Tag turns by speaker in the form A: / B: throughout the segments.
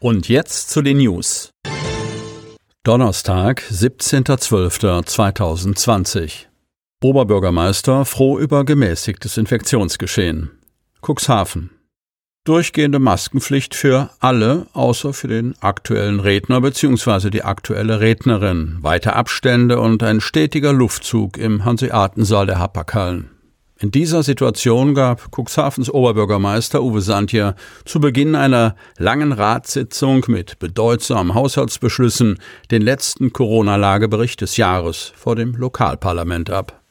A: Und jetzt zu den News. Donnerstag, 17.12.2020. Oberbürgermeister froh über gemäßigtes Infektionsgeschehen. Cuxhaven. Durchgehende Maskenpflicht für alle, außer für den aktuellen Redner bzw. die aktuelle Rednerin. Weite Abstände und ein stetiger Luftzug im Hanseatensaal der Hapaghallen. In dieser Situation gab Cuxhavens Oberbürgermeister Uwe Santier zu Beginn einer langen Ratssitzung mit bedeutsamen Haushaltsbeschlüssen den letzten Corona-Lagebericht des Jahres vor dem Lokalparlament ab.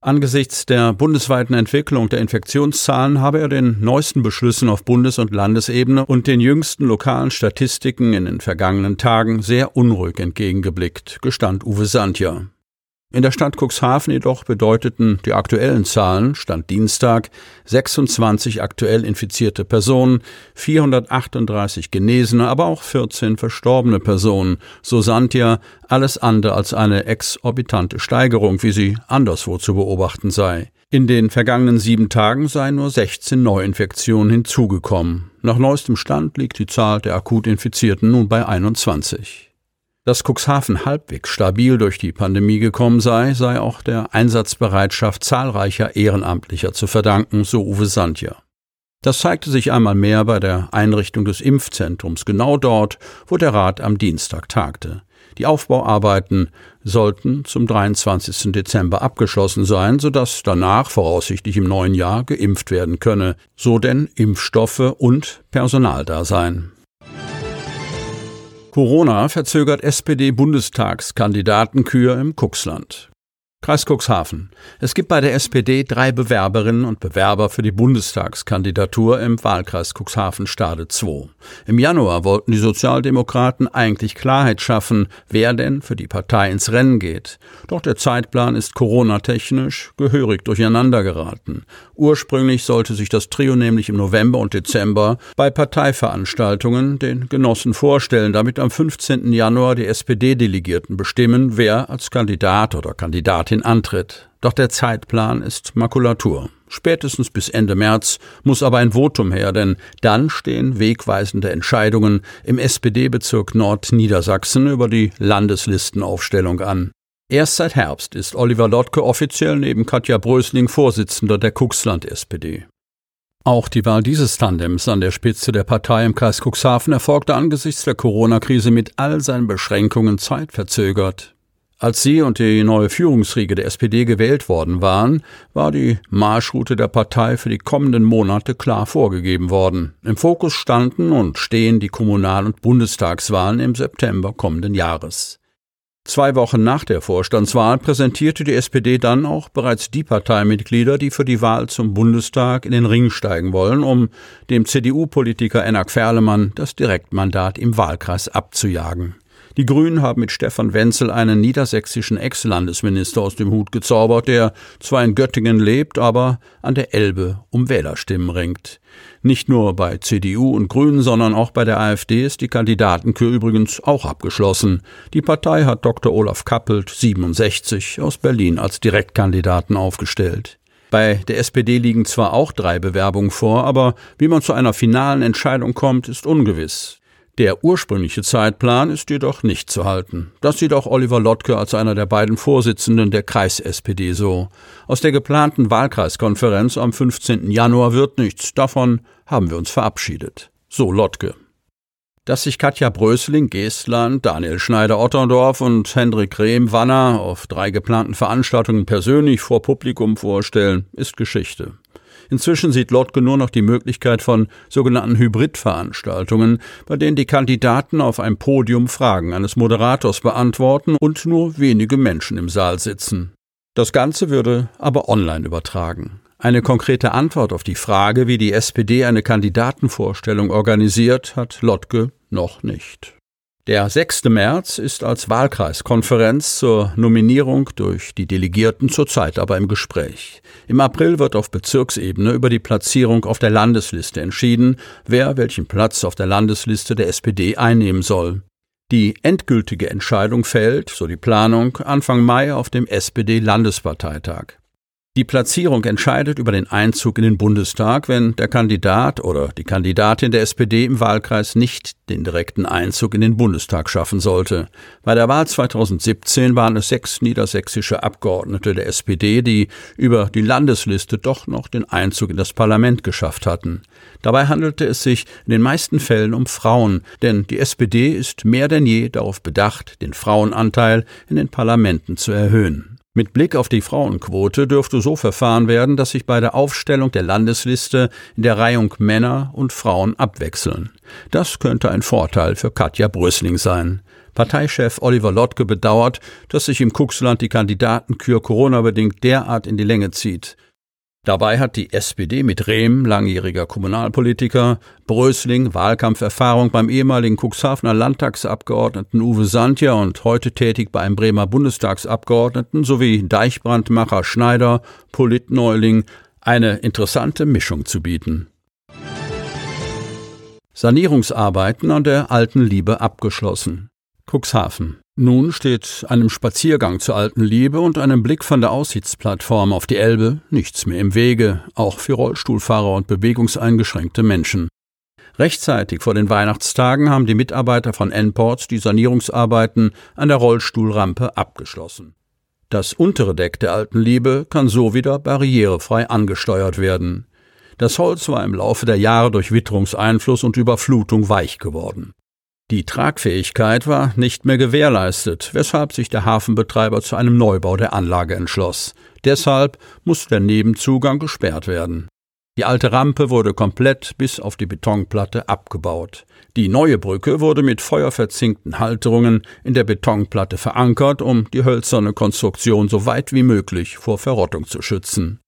A: Angesichts der bundesweiten Entwicklung der Infektionszahlen habe er den neuesten Beschlüssen auf Bundes- und Landesebene und den jüngsten lokalen Statistiken in den vergangenen Tagen sehr unruhig entgegengeblickt, gestand Uwe Santier. In der Stadt Cuxhaven jedoch bedeuteten die aktuellen Zahlen, Stand Dienstag, 26 aktuell infizierte Personen, 438 Genesene, aber auch 14 verstorbene Personen, so Santia, alles andere als eine exorbitante Steigerung, wie sie anderswo zu beobachten sei. In den vergangenen sieben Tagen seien nur 16 Neuinfektionen hinzugekommen. Nach neuestem Stand liegt die Zahl der akut Infizierten nun bei 21. Dass Cuxhaven halbwegs stabil durch die Pandemie gekommen sei, sei auch der Einsatzbereitschaft zahlreicher Ehrenamtlicher zu verdanken, so Uwe Sandja. Das zeigte sich einmal mehr bei der Einrichtung des Impfzentrums, genau dort, wo der Rat am Dienstag tagte. Die Aufbauarbeiten sollten zum 23. Dezember abgeschlossen sein, sodass danach voraussichtlich im neuen Jahr geimpft werden könne, so denn Impfstoffe und Personal da seien. Corona verzögert SPD-Bundestagskandidatenkür im Cuxland. Kreis Cuxhaven. Es gibt bei der SPD drei Bewerberinnen und Bewerber für die Bundestagskandidatur im Wahlkreis Cuxhaven-Stade II. Im Januar wollten die Sozialdemokraten eigentlich Klarheit schaffen, wer denn für die Partei ins Rennen geht. Doch der Zeitplan ist Corona-technisch gehörig durcheinandergeraten. Ursprünglich sollte sich das Trio nämlich im November und Dezember bei Parteiveranstaltungen den Genossen vorstellen, damit am 15. Januar die SPD-Delegierten bestimmen, wer als Kandidat oder Kandidatin Martin antritt. Doch der Zeitplan ist Makulatur. Spätestens bis Ende März muss aber ein Votum her, denn dann stehen wegweisende Entscheidungen im SPD-Bezirk Nordniedersachsen über die Landeslistenaufstellung an. Erst seit Herbst ist Oliver Lottke offiziell neben Katja Brösling Vorsitzender der Cuxland-SPD. Auch die Wahl dieses Tandems an der Spitze der Partei im Kreis Cuxhaven erfolgte angesichts der Corona-Krise mit all seinen Beschränkungen zeitverzögert. Als sie und die neue Führungsriege der SPD gewählt worden waren, war die Marschroute der Partei für die kommenden Monate klar vorgegeben worden. Im Fokus standen und stehen die Kommunal- und Bundestagswahlen im September kommenden Jahres. Zwei Wochen nach der Vorstandswahl präsentierte die SPD dann auch bereits die Parteimitglieder, die für die Wahl zum Bundestag in den Ring steigen wollen, um dem CDU-Politiker Enak Ferlemann das Direktmandat im Wahlkreis abzujagen. Die Grünen haben mit Stefan Wenzel einen niedersächsischen Ex-Landesminister aus dem Hut gezaubert, der zwar in Göttingen lebt, aber an der Elbe um Wählerstimmen ringt. Nicht nur bei CDU und Grünen, sondern auch bei der AfD ist die Kandidatenkür übrigens auch abgeschlossen. Die Partei hat Dr. Olaf Kappelt, 67, aus Berlin als Direktkandidaten aufgestellt. Bei der SPD liegen zwar auch drei Bewerbungen vor, aber wie man zu einer finalen Entscheidung kommt, ist ungewiss. Der ursprüngliche Zeitplan ist jedoch nicht zu halten. Das sieht auch Oliver Lottke als einer der beiden Vorsitzenden der Kreis-SPD so. Aus der geplanten Wahlkreiskonferenz am 15. Januar wird nichts. Davon haben wir uns verabschiedet. So Lottke. Dass sich Katja Brösling, Geestland, Daniel Schneider-Otterndorf und Hendrik Rehm-Wanner auf drei geplanten Veranstaltungen persönlich vor Publikum vorstellen, ist Geschichte. Inzwischen sieht Lotke nur noch die Möglichkeit von sogenannten Hybridveranstaltungen, bei denen die Kandidaten auf einem Podium Fragen eines Moderators beantworten und nur wenige Menschen im Saal sitzen. Das Ganze würde aber online übertragen. Eine konkrete Antwort auf die Frage, wie die SPD eine Kandidatenvorstellung organisiert, hat Lotke noch nicht. Der 6. März ist als Wahlkreiskonferenz zur Nominierung durch die Delegierten zurzeit aber im Gespräch. Im April wird auf Bezirksebene über die Platzierung auf der Landesliste entschieden, wer welchen Platz auf der Landesliste der SPD einnehmen soll. Die endgültige Entscheidung fällt, so die Planung, Anfang Mai auf dem SPD-Landesparteitag. Die Platzierung entscheidet über den Einzug in den Bundestag, wenn der Kandidat oder die Kandidatin der SPD im Wahlkreis nicht den direkten Einzug in den Bundestag schaffen sollte. Bei der Wahl 2017 waren es sechs niedersächsische Abgeordnete der SPD, die über die Landesliste doch noch den Einzug in das Parlament geschafft hatten. Dabei handelte es sich in den meisten Fällen um Frauen, denn die SPD ist mehr denn je darauf bedacht, den Frauenanteil in den Parlamenten zu erhöhen. Mit Blick auf die Frauenquote dürfte so verfahren werden, dass sich bei der Aufstellung der Landesliste in der Reihung Männer und Frauen abwechseln. Das könnte ein Vorteil für Katja Brüssling sein. Parteichef Oliver Lottke bedauert, dass sich im Kuxland die Kandidatenkür Corona-bedingt derart in die Länge zieht. Dabei hat die SPD mit Rehm, langjähriger Kommunalpolitiker, Brösling, Wahlkampferfahrung beim ehemaligen Cuxhavener Landtagsabgeordneten Uwe Santja und heute tätig bei einem Bremer Bundestagsabgeordneten sowie Deichbrandmacher Schneider, Politneuling eine interessante Mischung zu bieten. Sanierungsarbeiten an der Alten Liebe abgeschlossen. Cuxhaven. Nun steht einem Spaziergang zur alten Liebe und einem Blick von der Aussichtsplattform auf die Elbe nichts mehr im Wege, auch für Rollstuhlfahrer und bewegungseingeschränkte Menschen. Rechtzeitig vor den Weihnachtstagen haben die Mitarbeiter von N-Ports die Sanierungsarbeiten an der Rollstuhlrampe abgeschlossen. Das untere Deck der alten Liebe kann so wieder barrierefrei angesteuert werden. Das Holz war im Laufe der Jahre durch Witterungseinfluss und Überflutung weich geworden. Die Tragfähigkeit war nicht mehr gewährleistet, weshalb sich der Hafenbetreiber zu einem Neubau der Anlage entschloss. Deshalb musste der Nebenzugang gesperrt werden. Die alte Rampe wurde komplett bis auf die Betonplatte abgebaut. Die neue Brücke wurde mit feuerverzinkten Halterungen in der Betonplatte verankert, um die hölzerne Konstruktion so weit wie möglich vor Verrottung zu schützen.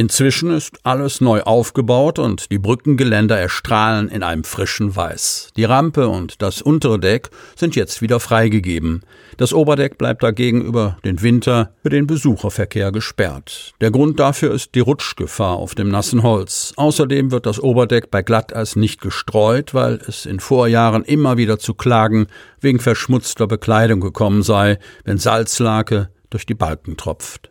A: Inzwischen ist alles neu aufgebaut und die Brückengeländer erstrahlen in einem frischen Weiß. Die Rampe und das untere Deck sind jetzt wieder freigegeben. Das Oberdeck bleibt dagegen über den Winter für den Besucherverkehr gesperrt. Der Grund dafür ist die Rutschgefahr auf dem nassen Holz. Außerdem wird das Oberdeck bei Glatteis nicht gestreut, weil es in Vorjahren immer wieder zu Klagen wegen verschmutzter Bekleidung gekommen sei, wenn Salzlake durch die Balken tropft.